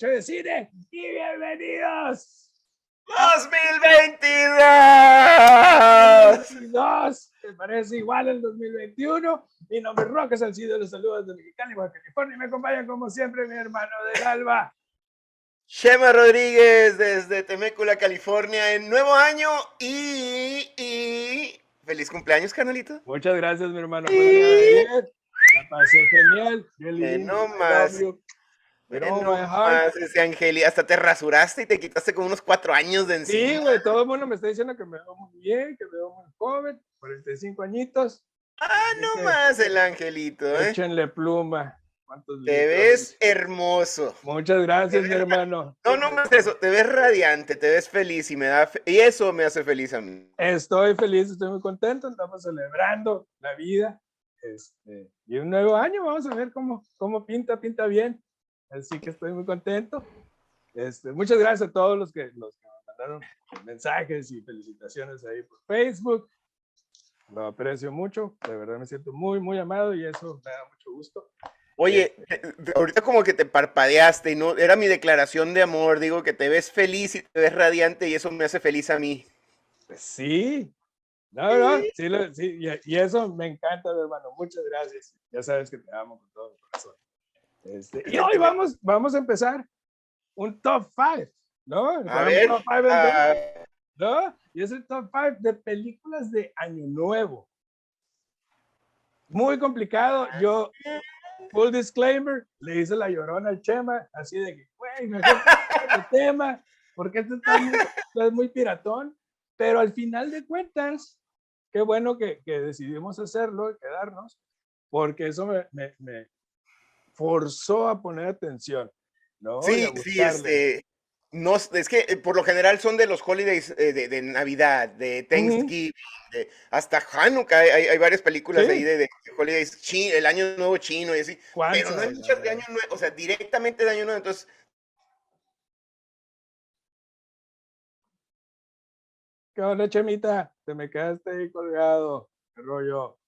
de cine y bienvenidos. 2022. Me parece igual el 2021. Mi nombre es Roque Salcido, los saludos de Mexicali, Baja California. Y me acompaña como siempre mi hermano del alba. Chema Rodríguez desde Temécula, California, en nuevo año y, y... feliz cumpleaños, canalito. Muchas gracias, mi hermano. La pasé genial. Que no más. Pero no más ese Angeli, hasta te rasuraste y te quitaste como unos cuatro años de encima. Sí, güey, todo el mundo me está diciendo que me veo muy bien, que me veo muy joven, 45 añitos. Ah, no más el angelito, ¿eh? Échenle pluma. Te ves hermoso. Muchas gracias, mi hermano. No, no más eso, te ves radiante, te ves feliz y me da y eso me hace feliz a mí. Estoy feliz, estoy muy contento, estamos celebrando la vida. Este, y un nuevo año, vamos a ver cómo, cómo pinta, pinta bien. Así que estoy muy contento. Este, muchas gracias a todos los que, los que mandaron mensajes y felicitaciones ahí por Facebook. Lo aprecio mucho, de verdad me siento muy, muy amado y eso me da mucho gusto. Oye, este ahorita como que te parpadeaste y no, era mi declaración de amor, digo que te ves feliz y te ves radiante y eso me hace feliz a mí. Pues sí, no, no, sí, sí y, eso me encanta, hermano, muchas gracias. Ya sabes que te amo con todo mi corazón. Este, y hoy vamos, vamos a empezar un top 5, ¿no? A ver, top five uh... ¿no? Y es el top 5 de películas de Año Nuevo. Muy complicado. Yo, full disclaimer, le hice la llorona al Chema, así de que, güey, mejor el tema, porque esto está muy, es muy piratón. Pero al final de cuentas, qué bueno que, que decidimos hacerlo y quedarnos, porque eso me, me, me, forzó a poner atención. ¿no? Sí, sí, este, no, es que eh, por lo general son de los holidays eh, de, Navidad, de Thanksgiving, hasta Hanukkah, hay, hay varias películas ahí de, holidays, el año nuevo chino y así, pero no hay muchas de año nuevo, o sea, directamente de año nuevo, entonces... ¿Qué onda, Chemita? Te me quedaste ahí colgado, qué rollo.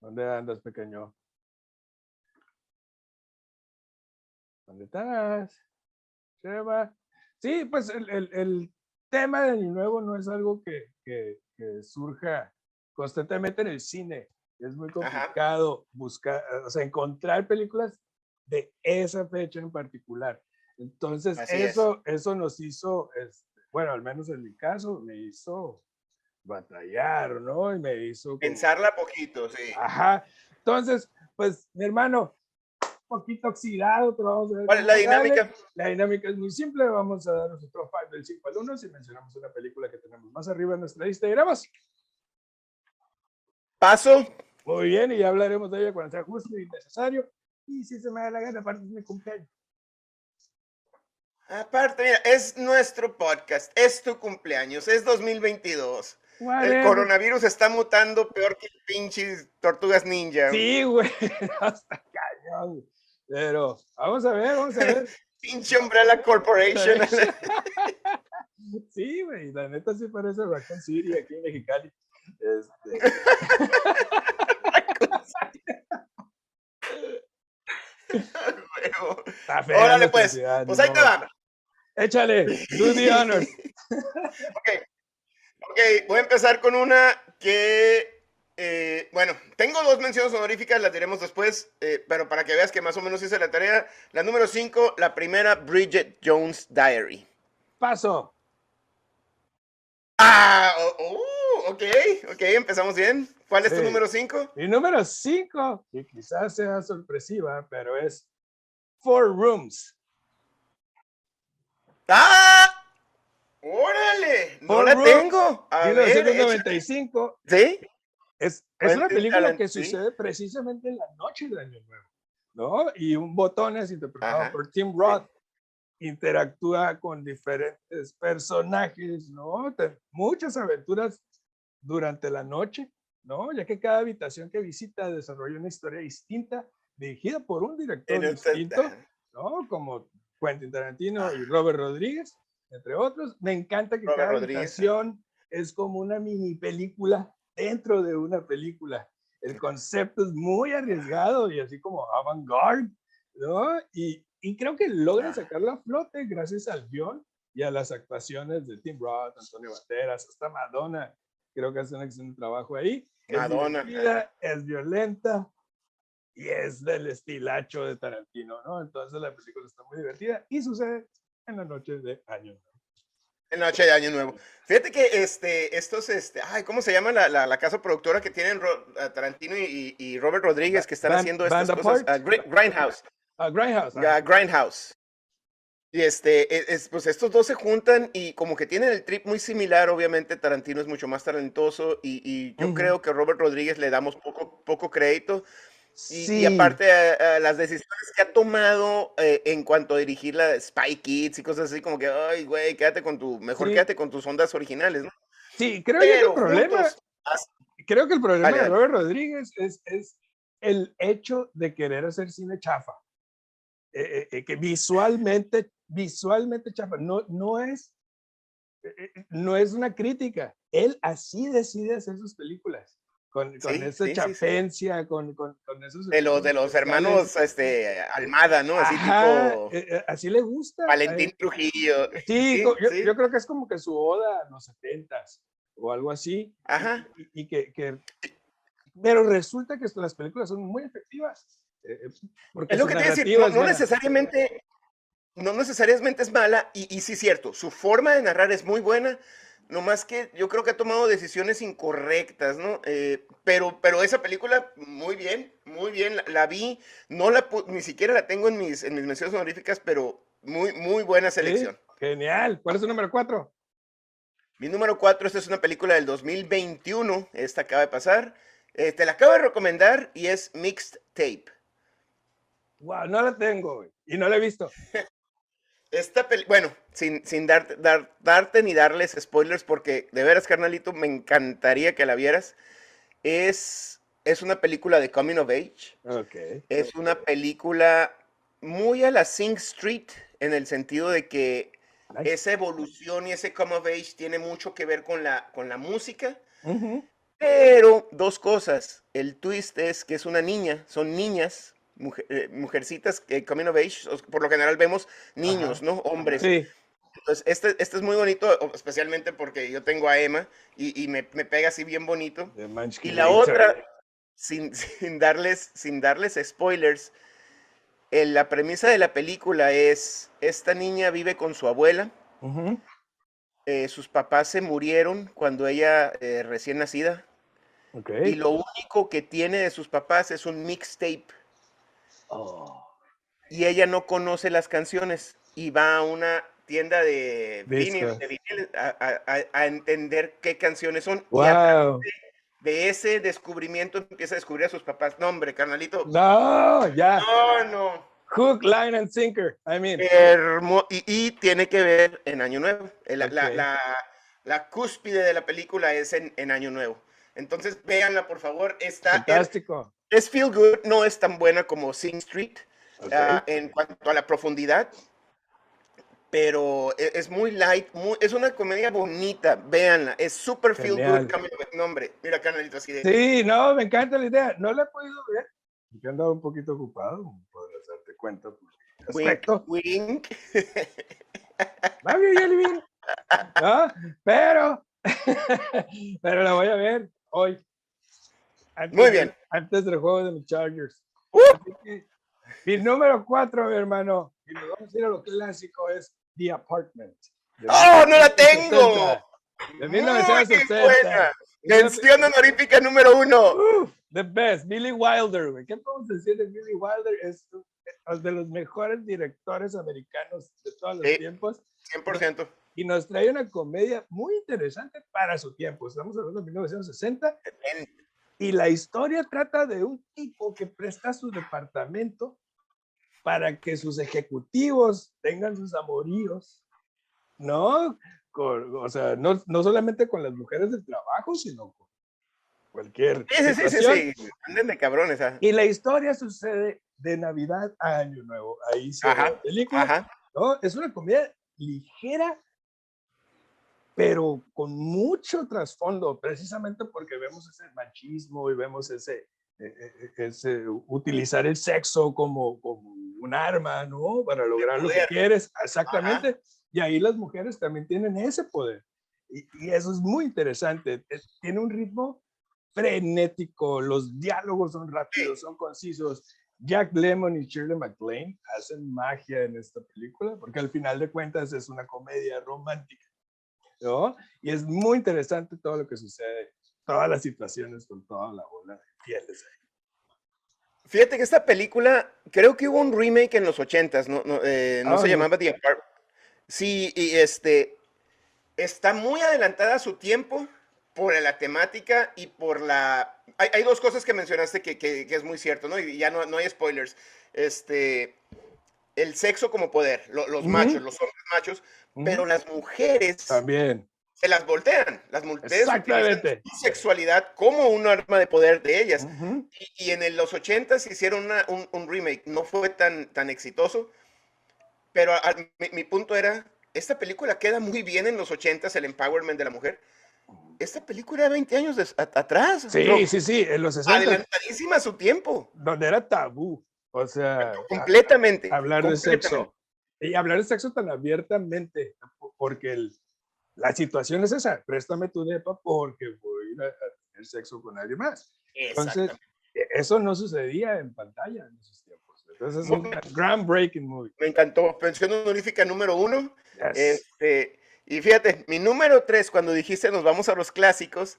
¿Dónde andas, pequeño? ¿Dónde estás? Chema. Sí, pues el, el, el, tema de Año Nuevo no es algo que, que, que, surja constantemente en el cine. Es muy complicado buscar, o sea, encontrar películas de esa fecha en particular. Entonces, eso, eso nos hizo, este, bueno, al menos en mi caso, me hizo batallar, ¿no? Y me hizo... Pensarla poquito, sí. Ajá. Entonces, pues, mi hermano, poquito oxidado, pero vamos a ver. ¿Cuál es la dinámica? La dinámica es muy simple. Vamos a dar nuestro 5 del 5 al 1 si mencionamos una película que tenemos más arriba en nuestra lista y grabamos. Paso. Muy bien, y ya hablaremos de ella cuando sea justo y necesario. Y si se me da la gana, aparte de mi cumpleaños. Aparte, mira, es nuestro podcast, es tu cumpleaños, es 2022. El coronavirus está mutando peor que pinches tortugas ninja. Sí, güey, hasta cañón. Pero vamos a ver, vamos a ver. Pinche Umbrella Corporation. sí, güey, la neta sí parece Raccoon City aquí en Mexicali. Este... Órale, pues. Pues ahí te va. Échale, do the honor. ok. Ok, voy a empezar con una que eh, bueno, tengo dos menciones honoríficas, las diremos después, eh, pero para que veas que más o menos hice la tarea. La número 5, la primera, Bridget Jones Diary. Paso. Ah, oh, oh, ok, ok, empezamos bien. ¿Cuál es tu número 5? Mi número 5, y quizás sea sorpresiva, pero es Four Rooms. ¡Ah! ¡Órale! No la tengo. A 1995. ¿Sí? Es, es una película que sucede precisamente en la noche de Año Nuevo, ¿no? Y un botones interpretado por Tim Roth interactúa con diferentes personajes, ¿no? Muchas aventuras durante la noche, ¿no? Ya que cada habitación que visita desarrolla una historia distinta, dirigida por un director distinto, ¿no? Como Quentin Tarantino y Robert Rodríguez, entre otros. Me encanta que cada habitación es como una mini película dentro de una película. El concepto es muy arriesgado y así como avant-garde, ¿no? Y, y creo que logran sacarla a flote gracias al guion y a las actuaciones de Tim Roth, Antonio Banderas, hasta Madonna. Creo que hace un excelente trabajo ahí. Madonna. Es, es violenta y es del estilacho de Tarantino, ¿no? Entonces la película está muy divertida y sucede en la noche de Año Nuevo. En noche de Año Nuevo. Fíjate que este, estos, este, ay, ¿cómo se llama la, la, casa productora que tienen Tarantino y, y, Robert Rodríguez que están haciendo estas cosas? Uh, Grindhouse. Uh, Grindhouse. Uh, Grindhouse. Y este, e, es, pues estos dos se juntan y como que tienen el trip muy similar, obviamente Tarantino es mucho más talentoso y, y yo creo que Robert Rodríguez le damos poco, poco crédito. Y, aparte las decisiones que ha tomado eh, en cuanto a dirigir la Spy Kids y cosas así, como que, ay, güey, quédate con tu, mejor quédate con tus ondas originales, ¿no? Sí, creo que el problema, creo que el problema de Robert Rodríguez es, es el hecho de querer hacer cine chafa. Eh, eh, que visualmente, visualmente chafa, no, no es, no es una crítica. Él así decide hacer sus películas con, con esa chapencia, con, con, esos... De los, de los hermanos este, Almada, ¿no? Así tipo... Eh, eh, así le gusta. Valentín Trujillo. Sí, yo, yo, creo que es como que su oda a los setentas o algo así. Ajá. Y, que, que, Pero resulta que las películas son muy efectivas. Eh, porque es lo que te decir, no, no necesariamente... No necesariamente es mala, y, y sí es cierto, su forma de narrar es muy buena, no más que yo creo que ha tomado decisiones incorrectas, ¿no? Eh, pero, pero esa película, muy bien, muy bien, la, vi, no la ni siquiera la tengo en mis, en mis menciones honoríficas, pero muy, muy buena selección. Genial. ¿Cuál es tu número cuatro? Mi número cuatro, esta es una película del 2021, esta acaba de pasar. Eh, te la acabo de recomendar y es Mixed Tape. Wow, no la tengo y no la he visto. Esta peli bueno, sin, sin dar, darte ni darles spoilers, porque de veras, carnalito, me encantaría que la vieras. Es, es una película de Coming of Age. Okay. Es una película muy a la Sing Street, en el sentido de que esa evolución y ese Coming of Age tiene mucho que ver con la, con la música. Pero dos cosas. El twist es que es una niña, son niñas eh, mujercitas que coming of age, por lo general vemos niños, ¿no? Hombres. Sí. Entonces, este, este es muy bonito, especialmente porque yo tengo a Emma y, me, pega así bien bonito. Y la otra, sin, sin, darles, sin darles spoilers, la premisa de la película es, esta niña vive con su abuela, eh, sus papás se murieron cuando ella eh, recién nacida, y lo único que tiene de sus papás es un mixtape Oh. Y ella no conoce las canciones y va a una tienda de vinil, a, entender qué canciones son. Wow. de, ese descubrimiento empieza a descubrir a sus papás. No, hombre, carnalito. No, ya. No, no. Hook, line and sinker. I mean. y, tiene que ver en Año Nuevo. La, la, cúspide de la película es en, en Año Nuevo. Entonces, véanla, por favor. Está Fantástico es Feel Good, no es tan buena como Sing Street ah, en cuanto a la profundidad, pero e, es, muy light, es una comedia bonita, véanla, es super Feel Good, nombre, mira canalito así de... Sí, no, me encanta la idea, no la he podido ver, he andado un poquito ocupado, podrás darte cuenta. Wink, wink. ¿no? Pero, pero la voy a ver hoy. Muy bien. Antes del juego de los Chargers. mi número cuatro, mi hermano, y nos vamos a ir a lo clásico, es The Apartment. ¡Oh, no la tengo! De 1960. Mención honorífica número uno. the best, Billy Wilder, ¿Qué podemos decir de Billy Wilder? Es de los mejores directores americanos de todos los tiempos. 100%. Y nos trae una comedia muy interesante para su tiempo. Estamos hablando de 1960. Y la historia trata de un tipo que presta su departamento para que sus ejecutivos tengan sus amoríos, ¿no? o sea, no, no, solamente con las mujeres del trabajo, sino con cualquier. Sí, sí, sí, sí, Anden de cabrones. Ah. Y la historia sucede de Navidad a Año Nuevo. Ahí se ve la película. ¿no? Es una comedia ligera pero con mucho trasfondo, precisamente porque vemos ese machismo y vemos ese, e, e, e, ese utilizar el sexo como, como un arma, ¿no? Para lograr lo que quieres, exactamente. Y ahí las mujeres también tienen ese poder. Y, y, eso es muy interesante. Tiene un ritmo frenético, los diálogos son rápidos, son concisos. Jack Lemmon y Shirley MacLaine hacen magia en esta película, porque al final de cuentas es una comedia romántica, ¿no? Y es muy interesante todo lo que sucede, todas las situaciones con toda la bola de fieles ahí. Fíjate que esta película, creo que hubo un remake en los ochentas, no, no, eh, no se llamaba The Apart. Sí, y este, está muy adelantada a su tiempo por la temática y por la... Hay, dos cosas que mencionaste que, que, es muy cierto, ¿no? Y ya no, no hay spoilers. Este, el sexo como poder, los machos, los hombres machos, pero las mujeres... También se las voltean. Las mujeres Exactamente. sexualidad como un arma de poder de ellas. y, en los 80 hicieron un, remake. No fue tan, tan exitoso. Pero mi, punto era, esta película queda muy bien en los 80 el empowerment de la mujer. Esta película de 20 años atrás. Sí, sí, sí, en los 60. Adelantadísima a su tiempo. Donde era tabú. O sea, completamente. Hablar de sexo. Y hablar de sexo tan abiertamente, porque el, la situación es esa, préstame tu depa porque voy a, tener sexo con alguien más. Entonces, e, eso no sucedía en pantalla en esos tiempos. Entonces es un groundbreaking movie. Me encantó. Pensión honorífica número uno. Este, y fíjate, mi número tres, cuando dijiste nos vamos a los clásicos,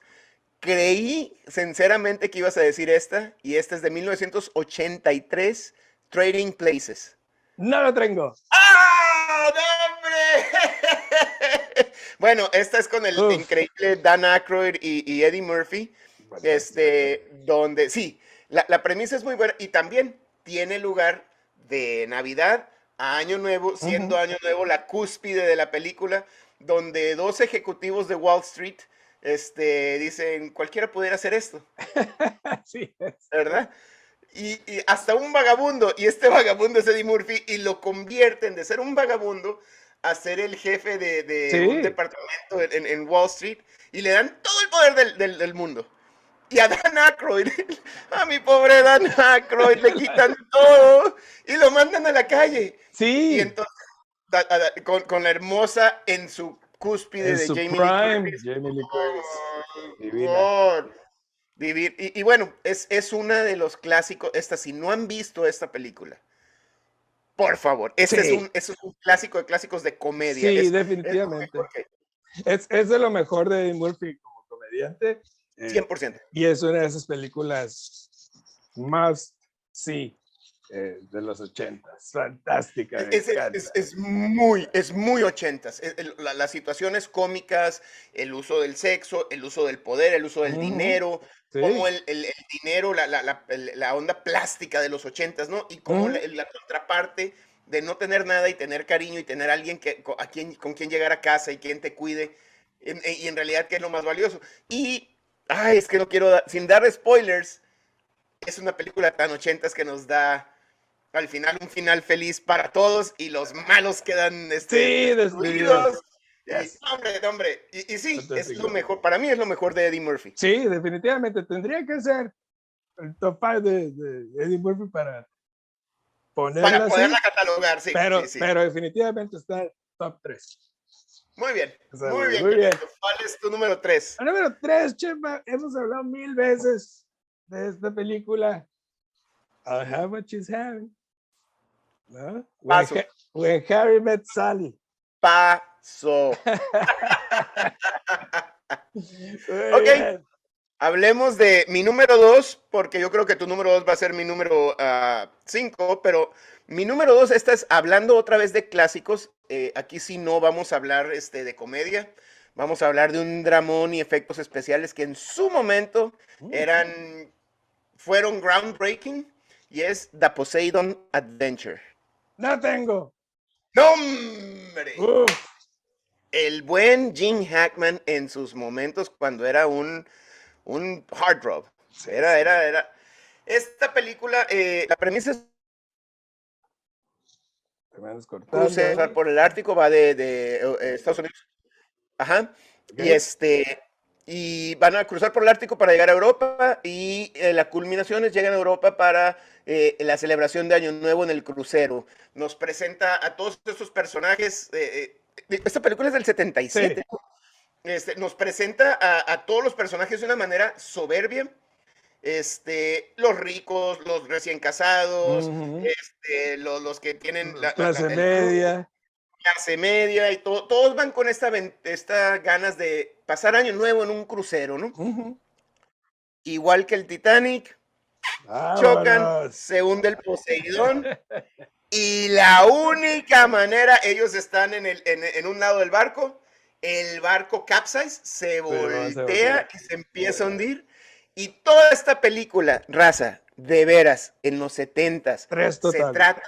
creí sinceramente que ibas a decir esta, y esta es de 1983, Trading Places. No lo tengo. ¡Ah! ¡No, hombre! bueno, esta es con el increíble Dan Aykroyd y, Eddie Murphy. Este, donde, sí, la, la, premisa es muy buena y también tiene lugar de Navidad a Año Nuevo, siendo Año Nuevo la cúspide de la película, donde dos ejecutivos de Wall Street este, dicen, cualquiera pudiera hacer esto. sí. ¿Verdad? Y, hasta un vagabundo, y este vagabundo es Eddie Murphy, y lo convierten de ser un vagabundo a ser el jefe de, un departamento en, Wall Street, y le dan todo el poder del, del, mundo. Y a Dan Aykroyd, a mi pobre Dan Aykroyd, le quitan todo y lo mandan a la calle. Sí. Y entonces, con, con la hermosa en su cúspide de Jamie Lee Curtis. Jamie Lee Curtis. Vivir. Y, bueno, es, es una de los clásicos. Esta, si no han visto esta película, por favor, este es, un, es, un, clásico de clásicos de comedia. Sí, definitivamente. Es, es, de lo mejor de Murphy como comediante. 100%. Eh, y es una de esas películas más, sí, eh, de los ochentas. Fantástica. Es, muy, es muy ochentas. las situaciones cómicas, el uso del sexo, el uso del poder, el uso del dinero, como el, dinero, la, onda plástica de los ochentas, ¿no? Y como la, contraparte de no tener nada y tener cariño y tener alguien que, a quien, con quien llegar a casa y quien te cuide. y en realidad, que es lo más valioso. Y, ay, es que no quiero, sin dar spoilers, es una película tan ochentas que nos da al final un final feliz para todos y los malos quedan este, destruidos. hombre, hombre. Y, sí, es lo mejor. Para mí es lo mejor de Eddie Murphy. Sí, definitivamente. Tendría que ser el top 5 de, Eddie Murphy para ponerla Para poderla catalogar, sí pero, sí, pero definitivamente está el top 3. Muy bien, muy bien. Muy bien. ¿Cuál es tu número 3? El número 3, Chema, hemos hablado mil veces de esta película. I have what she's having. ¿No? When, Harry met Sally. Paso. ok. Hablemos de mi número dos, porque yo creo que tu número dos va a ser mi número ah, cinco, pero mi número dos, esta es hablando otra vez de clásicos. Eh, aquí sí no vamos a hablar este, de comedia, vamos a hablar de un dramón y efectos especiales que en su momento mm. eran, fueron groundbreaking, y es The Poseidon Adventure. No tengo. ¡No, hombre! El buen Gene Hackman en sus momentos cuando era un, un hard drop. Era, era, era. Esta película, eh, la premisa es. Cruce por el Ártico, va de, de eh, Estados Unidos. Ajá. Y este. y van a cruzar por el Ártico para llegar a Europa y eh, la culminación es llegan a Europa para eh, la celebración de Año Nuevo en el crucero. Nos presenta a todos estos personajes. esta película es del 77. Este, nos presenta a, todos los personajes de una manera soberbia. Este, los ricos, los recién casados, este, los, que tienen la clase media. Clase media y todo, todos van con esta, esta ganas de pasar año nuevo en un crucero, ¿no? Igual que el Titanic, chocan, se hunde el Poseidón y la única manera, ellos están en, el, en un lado del barco el barco capsize se voltea. y se empieza a hundir. Y toda esta película, raza, de veras, en los setentas, se trata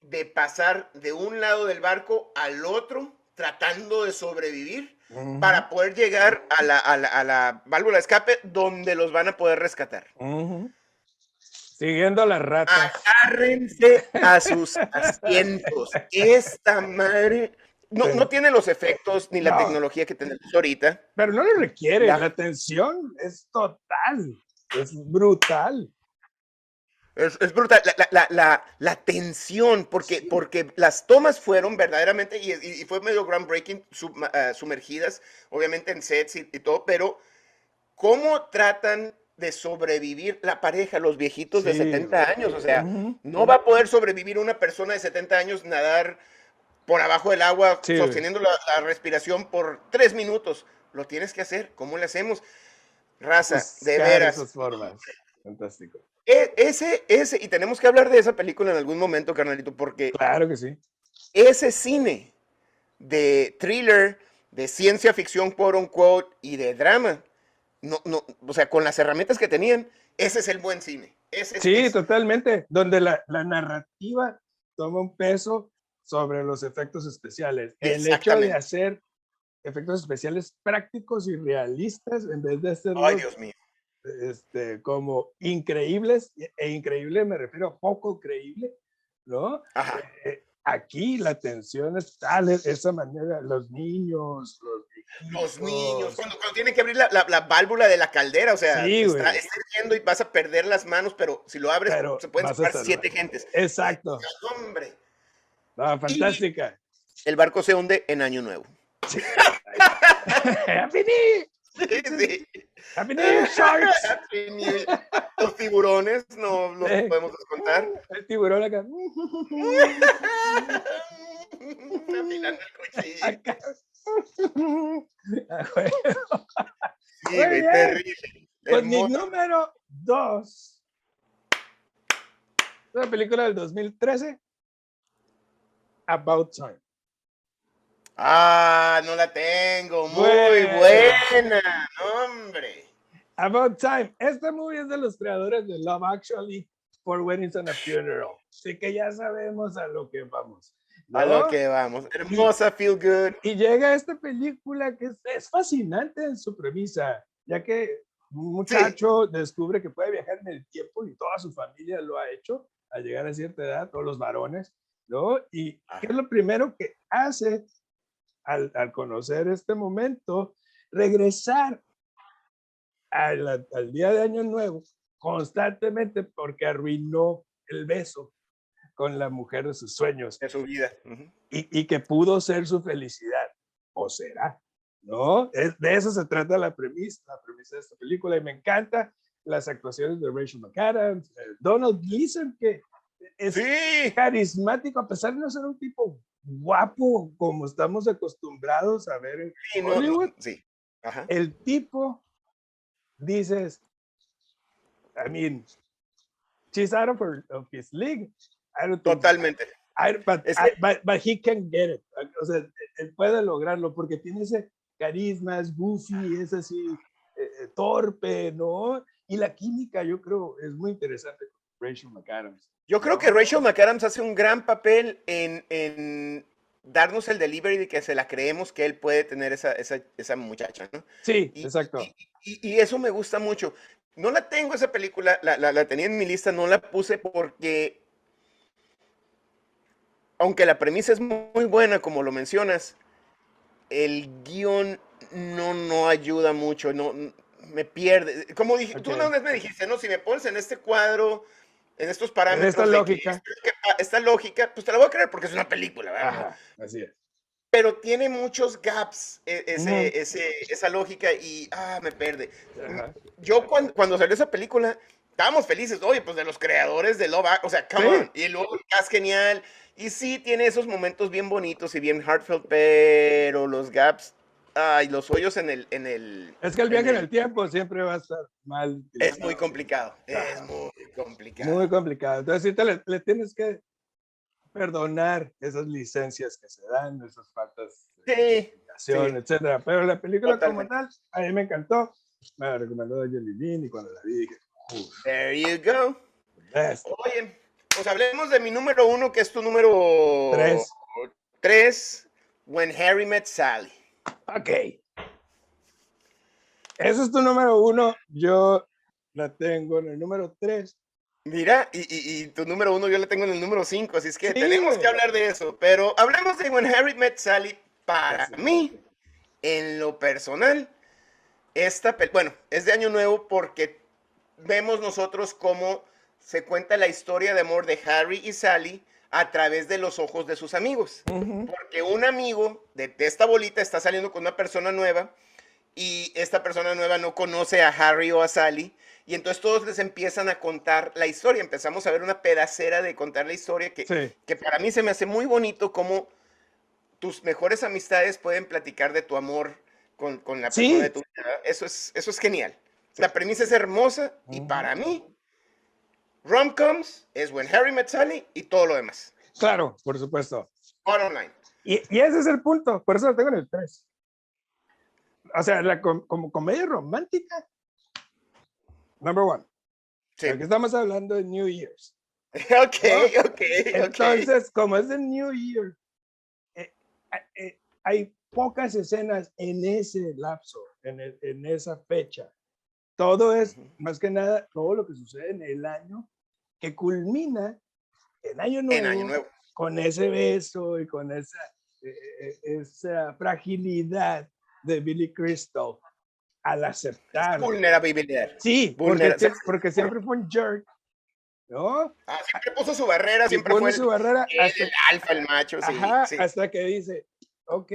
de pasar de un lado del barco al otro, tratando de sobrevivir para poder llegar a la, a, la, válvula de escape donde los van a poder rescatar. Siguiendo las ratas. Agárrense a sus asientos. Esta madre no, no tiene los efectos ni la tecnología que tenemos ahorita. Pero no le requiere, la, tensión es total, es brutal. Es, brutal, la, tensión, porque, porque las tomas fueron verdaderamente, y, fue medio groundbreaking, uh, sumergidas, obviamente en sets y, todo, pero cómo tratan de sobrevivir la pareja, los viejitos de 70 años, o sea, no va a poder sobrevivir una persona de 70 años nadar por abajo del agua, sosteniendo la, respiración por tres minutos. Lo tienes que hacer. ¿Cómo le hacemos? Raza, de veras. Fantástico. E, ese, ese, y tenemos que hablar de esa película en algún momento, carnalito, porque. Claro que sí. Ese cine de thriller, de ciencia ficción, quote unquote, y de drama, no, no, o sea, con las herramientas que tenían, ese es el buen cine. sí, totalmente. Donde la, la narrativa toma un peso sobre los efectos especiales. El hecho de hacer efectos especiales prácticos y realistas en vez de hacer Este, como increíbles, e increíble me refiero a poco creíble, ¿no? Eh, aquí la tensión es tal, esa manera, los niños, los, niños, cuando, tienen que abrir la, la, válvula de la caldera, o sea, está, está, y vas a perder las manos, pero si lo abres, se pueden salvar siete gentes. Exacto. hombre. Fantástica. el barco se hunde en Año Nuevo. Happy New Happy New Sharks. Los tiburones no los podemos descontar. El tiburón acá. Afilando el cuchillo. Ah, sí, terrible. Con mi número dos. Una película del 2013 About Time. Ah, no la tengo. Muy buena, hombre. About Time. Esta movie es de los creadores de Love Actually, For Weddings and a Funeral. Así que ya sabemos a lo que vamos. A lo que vamos. Hermosa, feel good. Y llega esta película que es, fascinante en su premisa, ya que un muchacho descubre que puede viajar en el tiempo y toda su familia lo ha hecho al llegar a cierta edad, todos los varones. ¿no? Y qué es lo primero que hace al, al conocer este momento, regresar al, al, día de Año Nuevo constantemente porque arruinó el beso con la mujer de sus sueños. De su vida. y, y, que pudo ser su felicidad, o será, ¿no? Es, de eso se trata la premisa, la premisa de esta película y me encanta las actuaciones de Rachel McAdams, eh, Donald Gleason, que es carismático, a pesar de no ser un tipo guapo como estamos acostumbrados a ver en Hollywood. sí. El tipo, dices, I mean, she's out of, her, of his league. Totalmente. but, but, he can get it. O sea, él puede lograrlo porque tiene ese carisma, es goofy, es así eh, eh, torpe, ¿no? Y la química, yo creo, es muy interesante con Rachel McAdams. Yo creo que Rachel McAdams hace un gran papel en, darnos el delivery de que se la creemos que él puede tener esa, esa, muchacha, ¿no? Sí, exacto. Y, eso me gusta mucho. No la tengo esa película, la, tenía en mi lista, no la puse porque, aunque la premisa es muy buena, como lo mencionas, el guion no, no ayuda mucho, no, me pierde. Como dije, tú una vez me dijiste, no, si me pones en este cuadro, en estos parámetros. esta lógica. esta lógica, pues te la voy a creer porque es una película, ¿verdad? así es. Pero tiene muchos gaps e, ese, ese, esa lógica y, ah, me pierde. Yo cuando, cuando salió esa película, estábamos felices, oye, pues de los creadores de Love, o sea, come on. Y luego cast genial. Y sí, tiene esos momentos bien bonitos y bien heartfelt, pero los gaps Ay, los hoyos en el, en el. Es que el viaje en el, tiempo siempre va a estar mal. Es muy complicado. Es muy complicado. Muy complicado. Entonces, sí, te le, tienes que perdonar esas licencias que se dan, esas faltas de sí, etcétera. Pero la película como tal, a mí me encantó. Me la recomendó Jelly Bean y cuando la vi dije, There you go. Oye, pues hablemos de mi número uno, que es tu número tres. Tres, When Harry Met Sally. Ok. Ese es tu número uno. Yo la tengo en el número tres. Mira, y, tu número uno yo la tengo en el número cinco, así es que tenemos que hablar de eso. Pero hablemos de When Harry Met Sally. Para mí, en lo personal, esta, bueno, es de Año Nuevo porque vemos nosotros cómo se cuenta la historia de amor de Harry y Sally a través de los ojos de sus amigos. Porque un amigo de, esta bolita está saliendo con una persona nueva y esta persona nueva no conoce a Harry o a Sally. Y entonces todos les empiezan a contar la historia. Empezamos a ver una pedacera de contar la historia que, que para mí se me hace muy bonito cómo tus mejores amistades pueden platicar de tu amor con, la persona de tu vida. Eso es, eso es genial. La premisa es hermosa y para mí Rom-coms es When Harry Met Sally y todo lo demás. Claro, por supuesto. Bottom line. Y, y, ese es el punto, por eso lo tengo en el 3. O sea, la, como comedia romántica, number one. Sí. Porque estamos hablando de New Year's. ok, ok, Entonces, como es de New Year, eh, eh, hay pocas escenas en ese lapso, en, en esa fecha. Todo es, más que nada, todo lo que sucede en el año que culmina en Año Nuevo, con ese beso y con esa, eh, eh, esa fragilidad de Billy Crystal al aceptar. Vulnerabilidad. Sí, porque, porque, siempre fue un jerk. ¿No? Ah, siempre puso su barrera, siempre fue su barrera el, hasta, el alfa, el macho. Sí, hasta que dice, ok,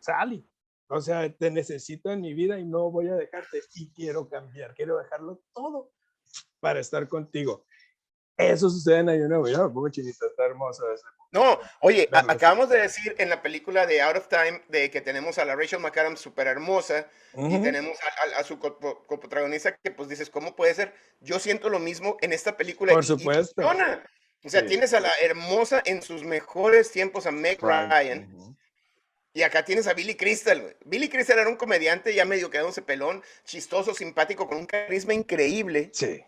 Sally, o sea, te necesito en mi vida y no voy a dejarte y quiero cambiar, quiero dejarlo todo para estar contigo. Eso sucede en Año Nuevo. Ya me pongo chinito, está hermoso ese. No, oye, acabamos de decir en la película de Out of Time de que tenemos a la Rachel McAdams súper hermosa y tenemos a, su coprotagonista que pues dices, ¿cómo puede ser? Yo siento lo mismo en esta película. Por supuesto. o sea, tienes a la hermosa en sus mejores tiempos, a Meg Ryan. Y acá tienes a Billy Crystal. Billy Crystal era un comediante ya medio quedándose pelón, chistoso, simpático, con un carisma increíble. Sí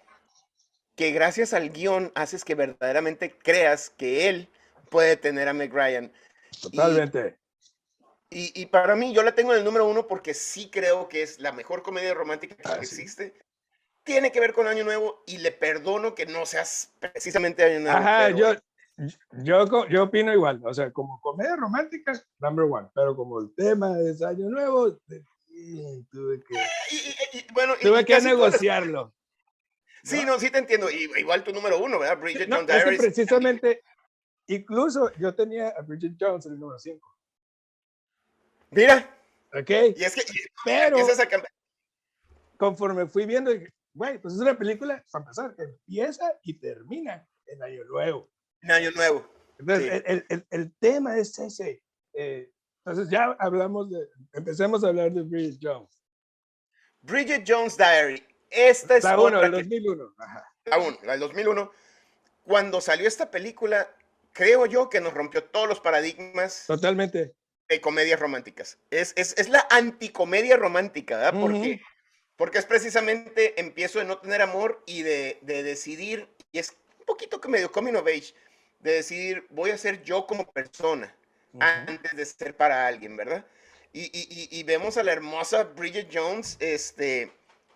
que gracias al guion haces que verdaderamente creas que él puede tener a Meg Ryan. Totalmente. Y, para mí, yo la tengo en el número uno porque sí creo que es la mejor comedia romántica que ah, existe. Tiene que ver con Año Nuevo y le perdono que no seas precisamente Año Nuevo. Ajá, yo, yo, yo opino igual. O sea, como comedia romántica, number one. Pero como el tema es Año Nuevo, tuve que, bueno, tuve que negociarlo. Sí, no, sí te entiendo. igual tu número uno, ¿verdad? Bridget Jones Diaries. precisamente, incluso yo tenía a Bridget Jones en el número 5. Mira. Ok. Y es que, pero, conforme fui viendo, güey, pues es una película, para empezar, que empieza y termina en Año Nuevo. En Año Nuevo. Entonces, el, el, el, tema es ese. Eh, entonces, ya hablamos de, empecemos a hablar de Bridget Jones. Bridget Jones Diary esta es la uno, del 2001. La 1, la del 2001. Cuando salió esta película, creo yo que nos rompió todos los paradigmas. Totalmente. De comedias románticas. Es, es, es la anticomedia romántica, ¿verdad? Porque, porque es precisamente empiezo de no tener amor y de, de decidir, y es un poquito que medio coming of age, de decidir, voy a ser yo como persona antes de ser para alguien, ¿verdad? Y, y, y, vemos a la hermosa Bridget Jones, este,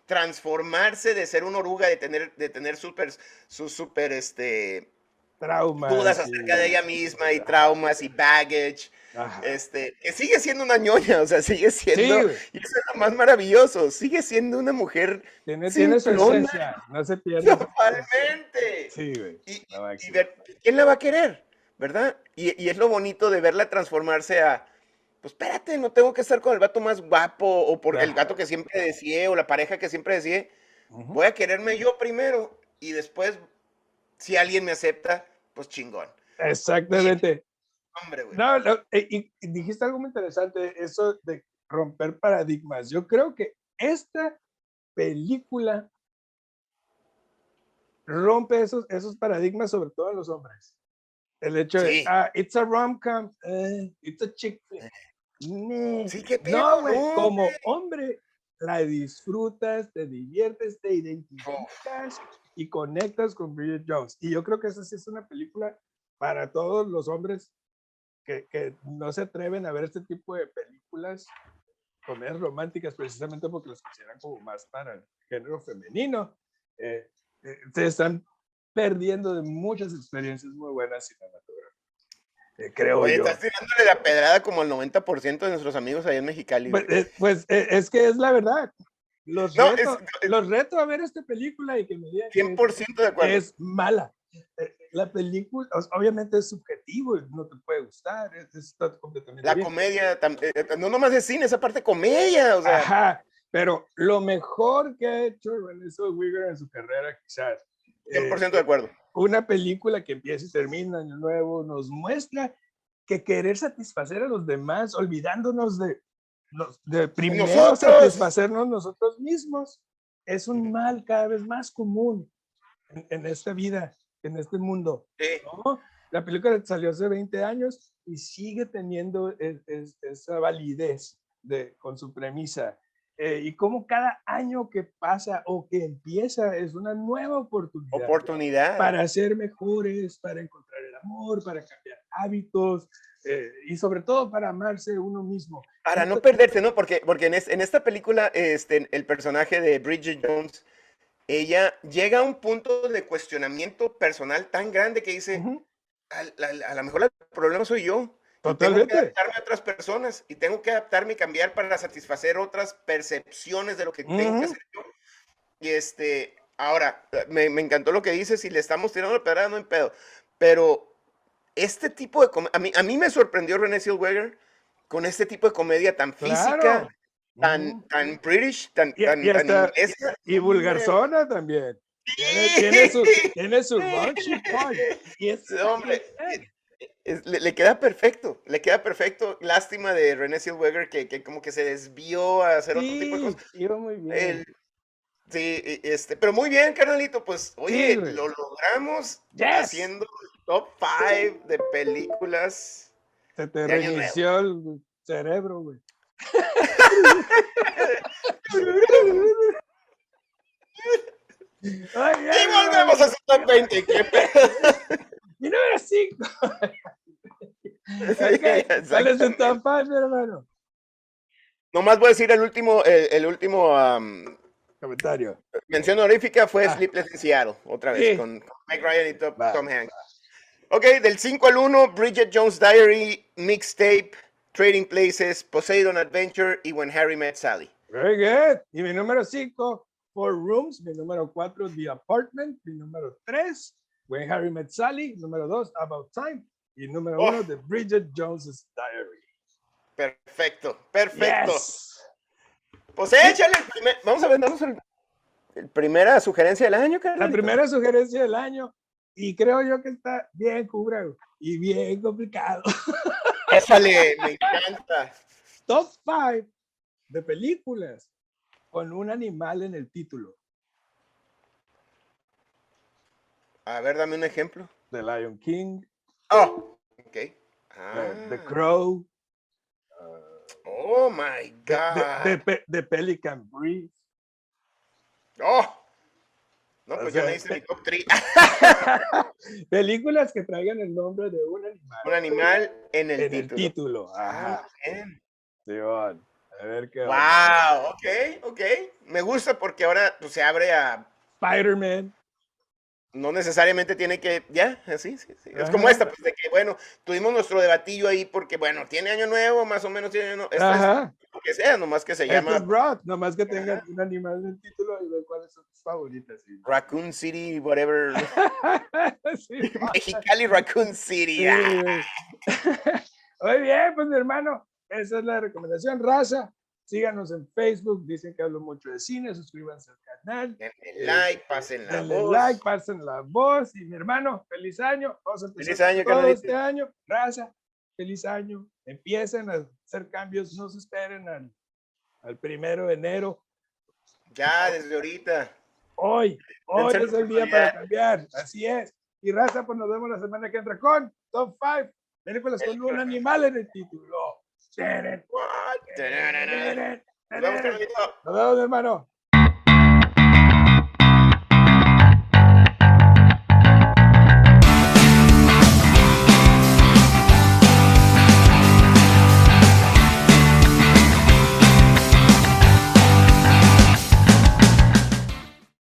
transformarse de ser una oruga, de tener, de tener super, su super, este, traumas. Dudas acerca de ella misma y traumas y baggage. Este, que sigue siendo una ñoña, o sea, sigue siendo, y eso es lo más maravilloso, sigue siendo una mujer. Tiene, tiene su esencia, no se pierde. Totalmente. Sí, güey. Y, ver, ¿quién la va a querer? ¿Verdad? Y, y, es lo bonito de verla transformarse a, pues espérate, no tengo que estar con el vato más guapo o por el gato que siempre deseé o la pareja que siempre deseé. Voy a quererme yo primero y después, si alguien me acepta, pues chingón. Exactamente. Hombre, güey. No, eh, y, dijiste algo muy interesante, eso de romper paradigmas. Yo creo que esta película rompe esos, esos paradigmas, sobre todo en los hombres. El hecho de, ah, it's a rom-com, eh, it's a chick flick. No, güey, como hombre la disfrutas, te diviertes, te identificas y conectas con Bridget Jones. Y yo creo que esa sí es una película para todos los hombres que, que no se atreven a ver este tipo de películas, comedias románticas, precisamente porque las consideran como más para el género femenino. Eh, eh, se están perdiendo de muchas experiencias muy buenas cinematográficas. Eh, creo Oye, Estás tirándole la pedrada como el 90% de nuestros amigos allá en Mexicali. Pues, eh, pues eh, es que es la verdad. Los, reto, los reto a ver esta película y que me digan 100% de acuerdo. es mala. La película, obviamente es subjetivo, no te puede gustar, está completamente La comedia, no nomás es cine, esa parte comedia, o sea. Ajá, pero lo mejor que ha hecho René Zellweger en su carrera, quizás. 100% de acuerdo una película que empieza y termina año nuevo nos muestra que querer satisfacer a los demás, olvidándonos de, de primero satisfacernos nosotros mismos, es un mal cada vez más común en, esta vida, en este mundo. La película salió hace 20 años y sigue teniendo esa validez de, con su premisa. Eh, y como cada año que pasa o que empieza es una nueva oportunidad. Oportunidad. Para ser mejores, para encontrar el amor, para cambiar hábitos eh, y sobre todo para amarse uno mismo. Para no perderse, ¿no? Porque, porque en, en, esta película este, el personaje de Bridget Jones, ella llega a un punto de cuestionamiento personal tan grande que dice, a lo mejor el problema soy yo. Totalmente. Tengo que adaptarme a otras personas y tengo que adaptarme y cambiar para satisfacer otras percepciones de lo que tengo que hacer yo. Y este, ahora, me, me, encantó lo que dices y le estamos tirando la pedrada, no en pedo. Pero este tipo de comedia, a mí, a mí me sorprendió René Zellweger con este tipo de comedia tan física, tan, tan british, tan, y, tan, y, hasta, y, vulgarzona también. Tiene, tiene, su, tiene su. Y es, hombre, le, queda perfecto, le queda perfecto. Lástima de René Zellweger que, que como que se desvió a hacer otro tipo de cosas. Iba muy bien. sí, e, este, pero muy bien, carnalito. Pues, oye, lo logramos haciendo el top 5 de películas. Se te reinició el cerebro, güey. y volvemos a su top 20. ¿Qué pedo? Mi número 5. okay, ¿Cuál es top 5, hermano? Nomás voy a decir el último, el, último comentario. Mención honorífica fue ah. Sleepless in Seattle, otra vez, con, Mike Ryan y Tom, Hanks. Ok, del 5 al 1, Bridget Jones Diary, Mixtape, Trading Places, Poseidon Adventure y When Harry Met Sally. Very good. Y mi número 5, Four Rooms. Mi número 4, The Apartment. Mi número 3, When Harry Met Sally, número dos, About Time, y número uno, The Bridget Jones's Diary. Perfecto, perfecto. Pues échale, vamos a vendernos el, primera sugerencia del año, La primera sugerencia del año, y creo yo que está bien cubrado y bien complicado. Échale, me encanta. Top 5 de películas con un animal en el título. A ver, dame un ejemplo. The Lion King. Oh, ok. The, ah. Crow. oh my God. The, Pelican Brief. Oh. No, pues ya me hice mi top 3. Películas que traigan el nombre de un animal. Un animal en el en título. El título. Ajá. Ah, A ver qué. Wow, ok, ok. Me gusta porque ahora pues, se abre a. Spider-Man. No necesariamente tiene que, ya, así, sí, sí. Es como esta, pues de que, bueno, tuvimos nuestro debatillo ahí porque, bueno, tiene año nuevo, más o menos tiene año nuevo. Ajá. Es, que sea, nomás que se llama. Broad, nomás que tenga un animal en el título y ver cuáles son tus favoritas. Raccoon City, whatever. Mexicali Raccoon City. Muy bien, pues mi hermano, esa es la recomendación, raza. Síganos en Facebook, dicen que hablo mucho de cine, suscríbanse al canal. Denle like, pasen la denle voz. like, pasen la voz. Y mi hermano, feliz año. Vamos a empezar feliz año, todo este año. Raza, feliz año. Empiecen a hacer cambios, no se esperen al, al primero de enero. Ya, desde ahorita. Hoy, hoy es el día para cambiar. Así es. Y raza, pues nos vemos la semana que entra con Top 5 películas con un animal en el título. Nos vemos, hermano.